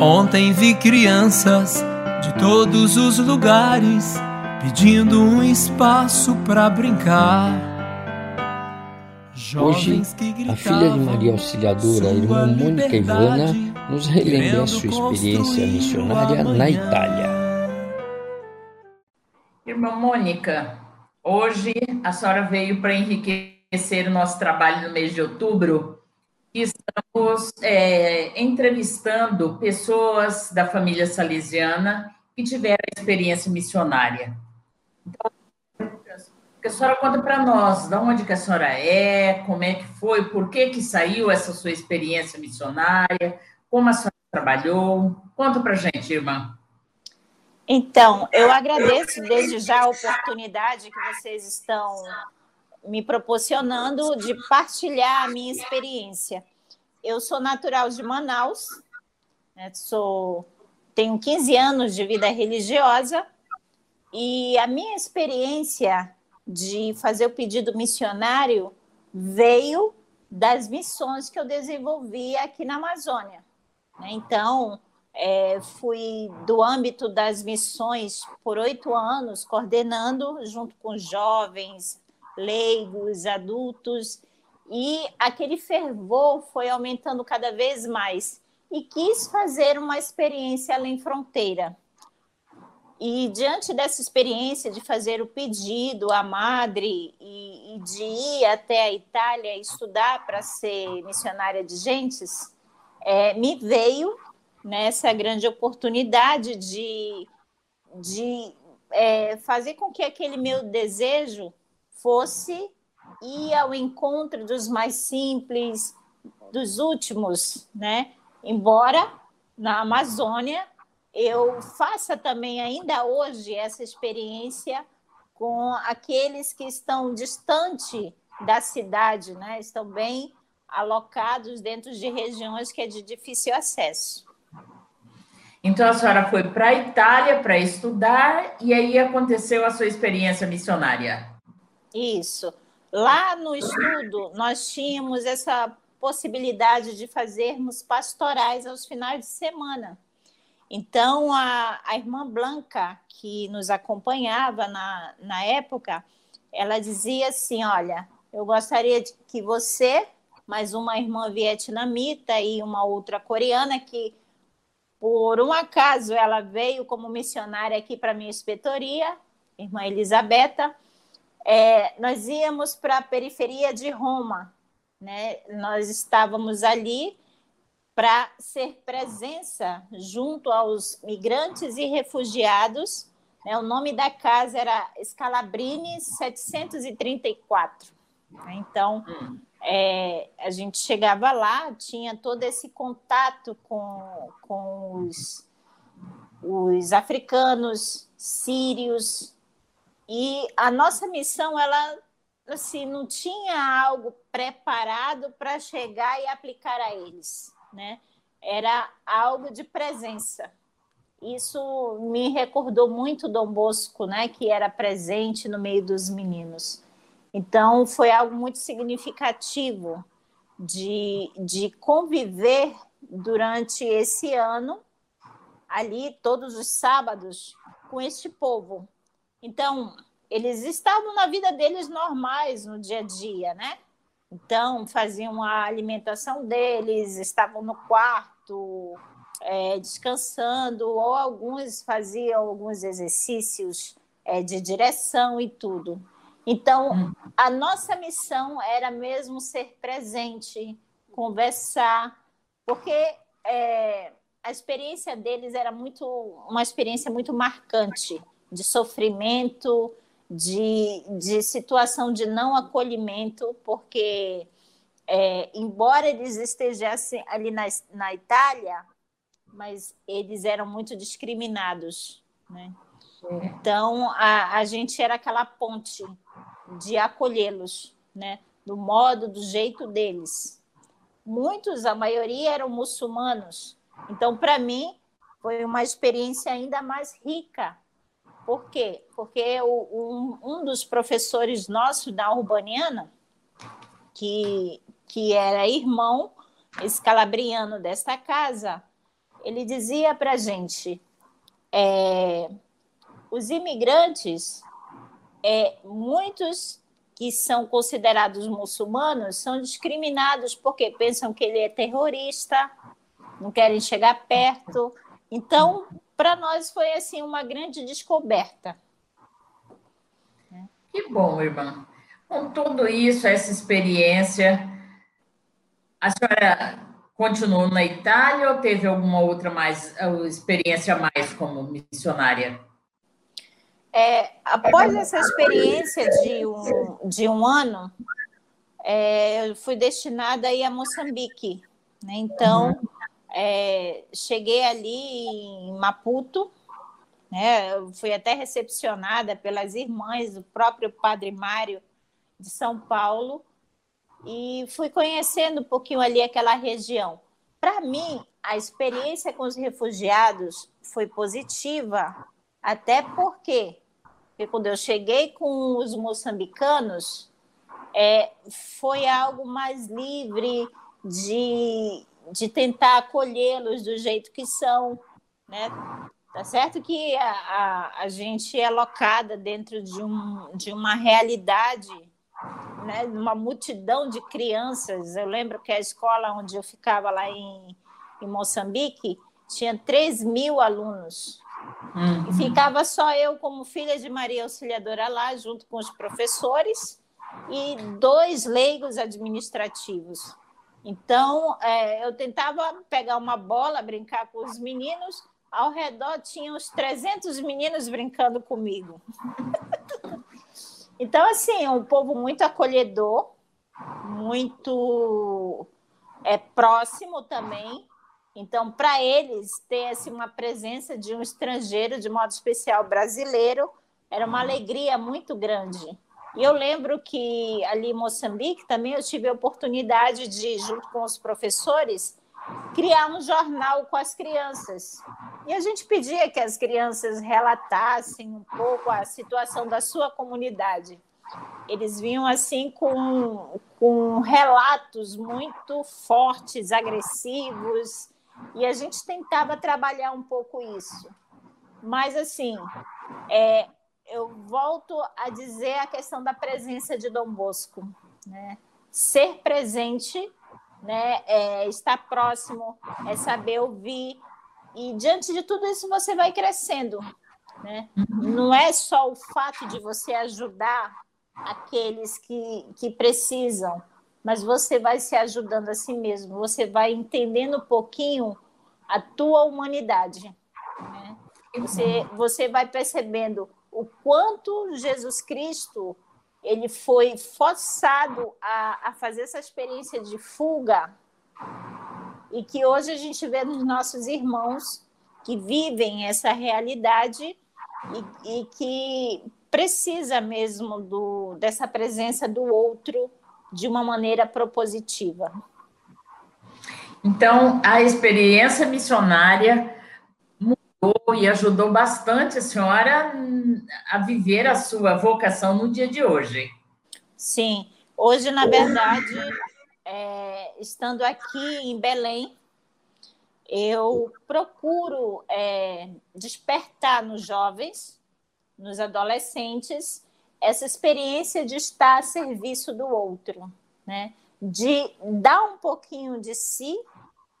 Ontem vi crianças de todos os lugares pedindo um espaço para brincar. Hoje, a filha de Maria Auxiliadora, a irmã Mônica Ivana, nos relembra a sua experiência missionária na Itália. Irmã Mônica, hoje a senhora veio para enriquecer o nosso trabalho no mês de outubro Estamos é, entrevistando pessoas da família salesiana que tiveram experiência missionária. Então, a senhora conta para nós, de onde que a senhora é, como é que foi, por que que saiu essa sua experiência missionária, como a senhora trabalhou. Conta para gente, irmã. Então, eu agradeço desde já a oportunidade que vocês estão me proporcionando de partilhar a minha experiência. Eu sou natural de Manaus, né, sou, tenho 15 anos de vida religiosa e a minha experiência de fazer o pedido missionário veio das missões que eu desenvolvi aqui na Amazônia. Né. Então, é, fui do âmbito das missões por oito anos, coordenando junto com jovens, leigos, adultos, e aquele fervor foi aumentando cada vez mais e quis fazer uma experiência além fronteira. E diante dessa experiência de fazer o pedido à madre e, e de ir até a Itália estudar para ser missionária de gentes, é, me veio nessa grande oportunidade de, de é, fazer com que aquele meu desejo fosse ir ao encontro dos mais simples, dos últimos, né? Embora na Amazônia eu faça também ainda hoje essa experiência com aqueles que estão distante da cidade, né? Estão bem alocados dentro de regiões que é de difícil acesso. Então a senhora foi para a Itália para estudar e aí aconteceu a sua experiência missionária. Isso. Lá no estudo, nós tínhamos essa possibilidade de fazermos pastorais aos finais de semana. Então, a, a irmã Blanca, que nos acompanhava na, na época, ela dizia assim: Olha, eu gostaria de que você, mais uma irmã vietnamita e uma outra coreana, que por um acaso ela veio como missionária aqui para minha inspetoria, irmã Elisabetta, é, nós íamos para a periferia de Roma, né? Nós estávamos ali para ser presença junto aos migrantes e refugiados. Né? O nome da casa era Scalabrini 734. Né? Então, é, a gente chegava lá, tinha todo esse contato com, com os, os africanos, sírios, e a nossa missão, ela assim, não tinha algo preparado para chegar e aplicar a eles, né? Era algo de presença. Isso me recordou muito Dom Bosco, né, que era presente no meio dos meninos. Então, foi algo muito significativo de, de conviver durante esse ano, ali, todos os sábados, com este povo, então, eles estavam na vida deles normais no dia a dia, né? Então, faziam a alimentação deles, estavam no quarto, é, descansando, ou alguns faziam alguns exercícios é, de direção e tudo. Então, a nossa missão era mesmo ser presente, conversar, porque é, a experiência deles era muito uma experiência muito marcante de sofrimento, de, de situação de não acolhimento, porque, é, embora eles estejassem ali na, na Itália, mas eles eram muito discriminados, né? Então, a, a gente era aquela ponte de acolhê-los, né? Do modo, do jeito deles. Muitos, a maioria, eram muçulmanos. Então, para mim, foi uma experiência ainda mais rica, por quê? Porque o, um, um dos professores nossos da Urbaniana, que, que era irmão escalabriano desta casa, ele dizia para a gente: é, os imigrantes, é, muitos que são considerados muçulmanos são discriminados porque pensam que ele é terrorista, não querem chegar perto. Então, para nós foi assim uma grande descoberta. Que bom, irmã. Com tudo isso, essa experiência, a senhora continuou na Itália ou teve alguma outra mais experiência mais como missionária? É, após essa experiência de um, de um ano, é, eu fui destinada a ir a Moçambique. Né? Então, é, cheguei ali em Maputo, né? eu fui até recepcionada pelas irmãs do próprio Padre Mário de São Paulo, e fui conhecendo um pouquinho ali aquela região. Para mim, a experiência com os refugiados foi positiva, até porque, porque quando eu cheguei com os moçambicanos, é, foi algo mais livre de, de tentar acolhê-los do jeito que são, né? Tá certo que a, a, a gente é locada dentro de, um, de uma realidade né, uma multidão de crianças. Eu lembro que a escola onde eu ficava lá em, em Moçambique tinha 3 mil alunos. Uhum. E ficava só eu, como filha de Maria Auxiliadora, lá, junto com os professores e dois leigos administrativos. Então, é, eu tentava pegar uma bola, brincar com os meninos. Ao redor tinha uns 300 meninos brincando comigo. Então, assim, um povo muito acolhedor, muito é, próximo também. Então, para eles, ter assim, uma presença de um estrangeiro, de modo especial brasileiro, era uma alegria muito grande. E eu lembro que ali em Moçambique também eu tive a oportunidade de, junto com os professores, criar um jornal com as crianças. E a gente pedia que as crianças relatassem um pouco a situação da sua comunidade. Eles vinham assim com, com relatos muito fortes, agressivos, e a gente tentava trabalhar um pouco isso. Mas, assim, é, eu volto a dizer a questão da presença de Dom Bosco. Né? Ser presente né? É estar próximo, é saber ouvir. E diante de tudo isso você vai crescendo, né? Não é só o fato de você ajudar aqueles que, que precisam, mas você vai se ajudando a si mesmo, você vai entendendo um pouquinho a tua humanidade. Né? Você, você vai percebendo o quanto Jesus Cristo ele foi forçado a, a fazer essa experiência de fuga e que hoje a gente vê nos nossos irmãos que vivem essa realidade e, e que precisa mesmo do, dessa presença do outro de uma maneira propositiva. Então, a experiência missionária mudou e ajudou bastante a senhora a viver a sua vocação no dia de hoje. Sim, hoje, na verdade, é, estando aqui em Belém, eu procuro é, despertar nos jovens, nos adolescentes, essa experiência de estar a serviço do outro, né? de dar um pouquinho de si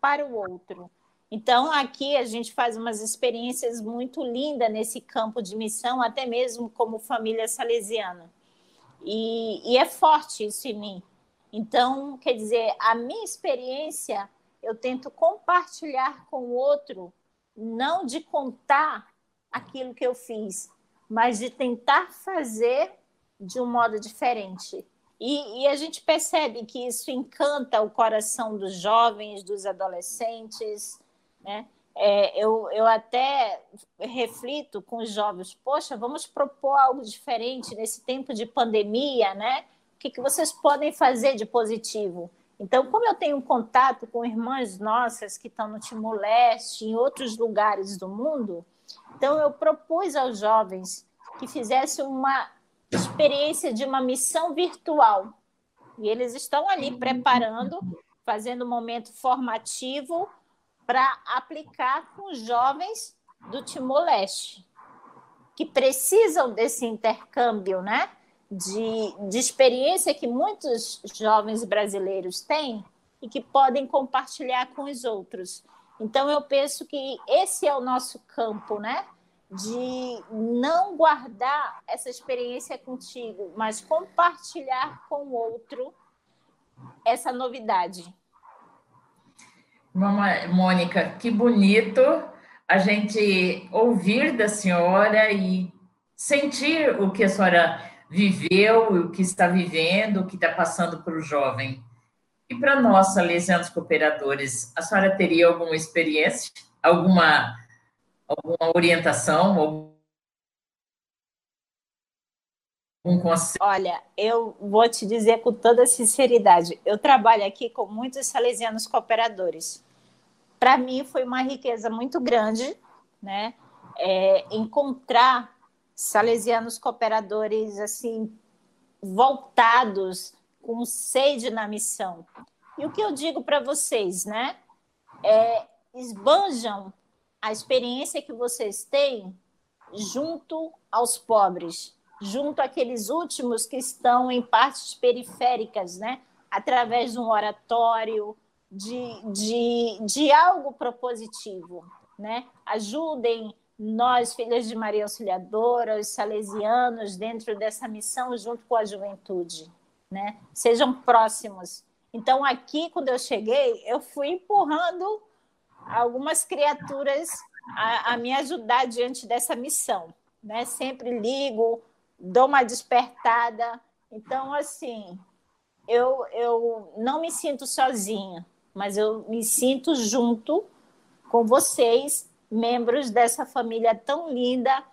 para o outro. Então, aqui a gente faz umas experiências muito lindas nesse campo de missão, até mesmo como família salesiana. E, e, é forte isso em mim. Então, quer dizer, a minha experiência eu tento compartilhar com o outro, não de contar aquilo que eu fiz, mas de tentar fazer de um modo diferente. E, e, a gente percebe que isso encanta o coração dos jovens, dos adolescentes, né? É, eu, eu até reflito com os jovens, poxa, vamos propor algo diferente nesse tempo de pandemia, né? O que, que vocês podem fazer de positivo? Então, como eu tenho contato com irmãs nossas que estão no Timor-Leste, em outros lugares do mundo, então eu propus aos jovens que fizessem uma experiência de uma missão virtual. E eles estão ali preparando, fazendo um momento formativo para aplicar com jovens do Timor-Leste, que precisam desse intercâmbio, né? De, de experiência que muitos jovens brasileiros têm e que podem compartilhar com os outros. Então, eu penso que esse é o nosso campo, né? De não guardar essa experiência contigo, mas compartilhar com o outro essa novidade. Mônica, que bonito a gente ouvir da senhora e sentir o que a senhora viveu, o que está vivendo, o que está passando para o jovem. E para nós, salesianos cooperadores, a senhora teria alguma experiência, alguma, alguma orientação, conselho? Olha, eu vou te dizer com toda sinceridade, eu trabalho aqui com muitos salesianos cooperadores. Para mim foi uma riqueza muito grande, né? É, encontrar salesianos cooperadores assim voltados com sede na missão. E o que eu digo para vocês, né? É, esbanjam a experiência que vocês têm junto aos pobres, junto àqueles últimos que estão em partes periféricas, né? Através de um oratório, de, de, de algo propositivo, né? Ajudem nós, filhas de Maria Auxiliadora, os salesianos, dentro dessa missão, junto com a juventude né? Sejam próximos. Então, aqui, quando eu cheguei, eu fui empurrando algumas criaturas a, a me ajudar diante dessa missão, né? Sempre ligo, dou uma despertada. Então, assim, eu, eu não me sinto sozinha, mas eu me sinto junto com vocês, membros dessa família tão linda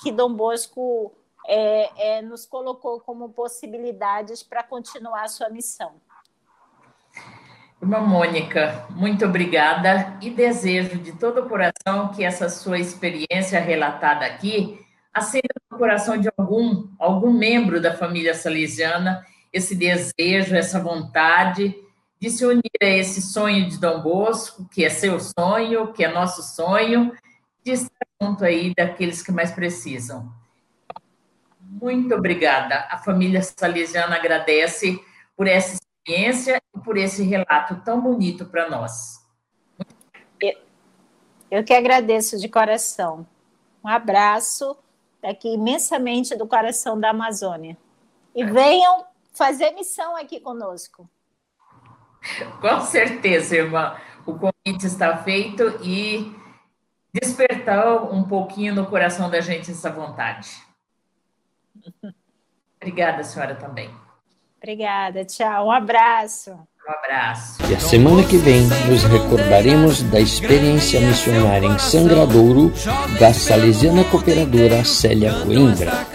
que Dom Bosco é, é, nos colocou como possibilidades para continuar a sua missão. Irmã Mônica, muito obrigada e desejo de todo o coração que essa sua experiência relatada aqui acenda coração de algum, algum membro da família salesiana esse desejo, essa vontade de se unir a esse sonho de Dom Bosco, que é seu sonho, que é nosso sonho, de estar junto aí daqueles que mais precisam. Muito obrigada. A família Salesiana agradece por essa experiência e por esse relato tão bonito para nós. Eu, eu que agradeço de coração. Um abraço daqui imensamente do coração da Amazônia. E venham fazer missão aqui conosco. Com certeza, irmã. O convite está feito e despertar um pouquinho no coração da gente essa vontade. Obrigada, senhora, também. Obrigada, tchau. Um abraço. Um abraço. E a semana que vem nos recordaremos da experiência missionária em Sangradouro da salesiana cooperadora Célia Coimbra.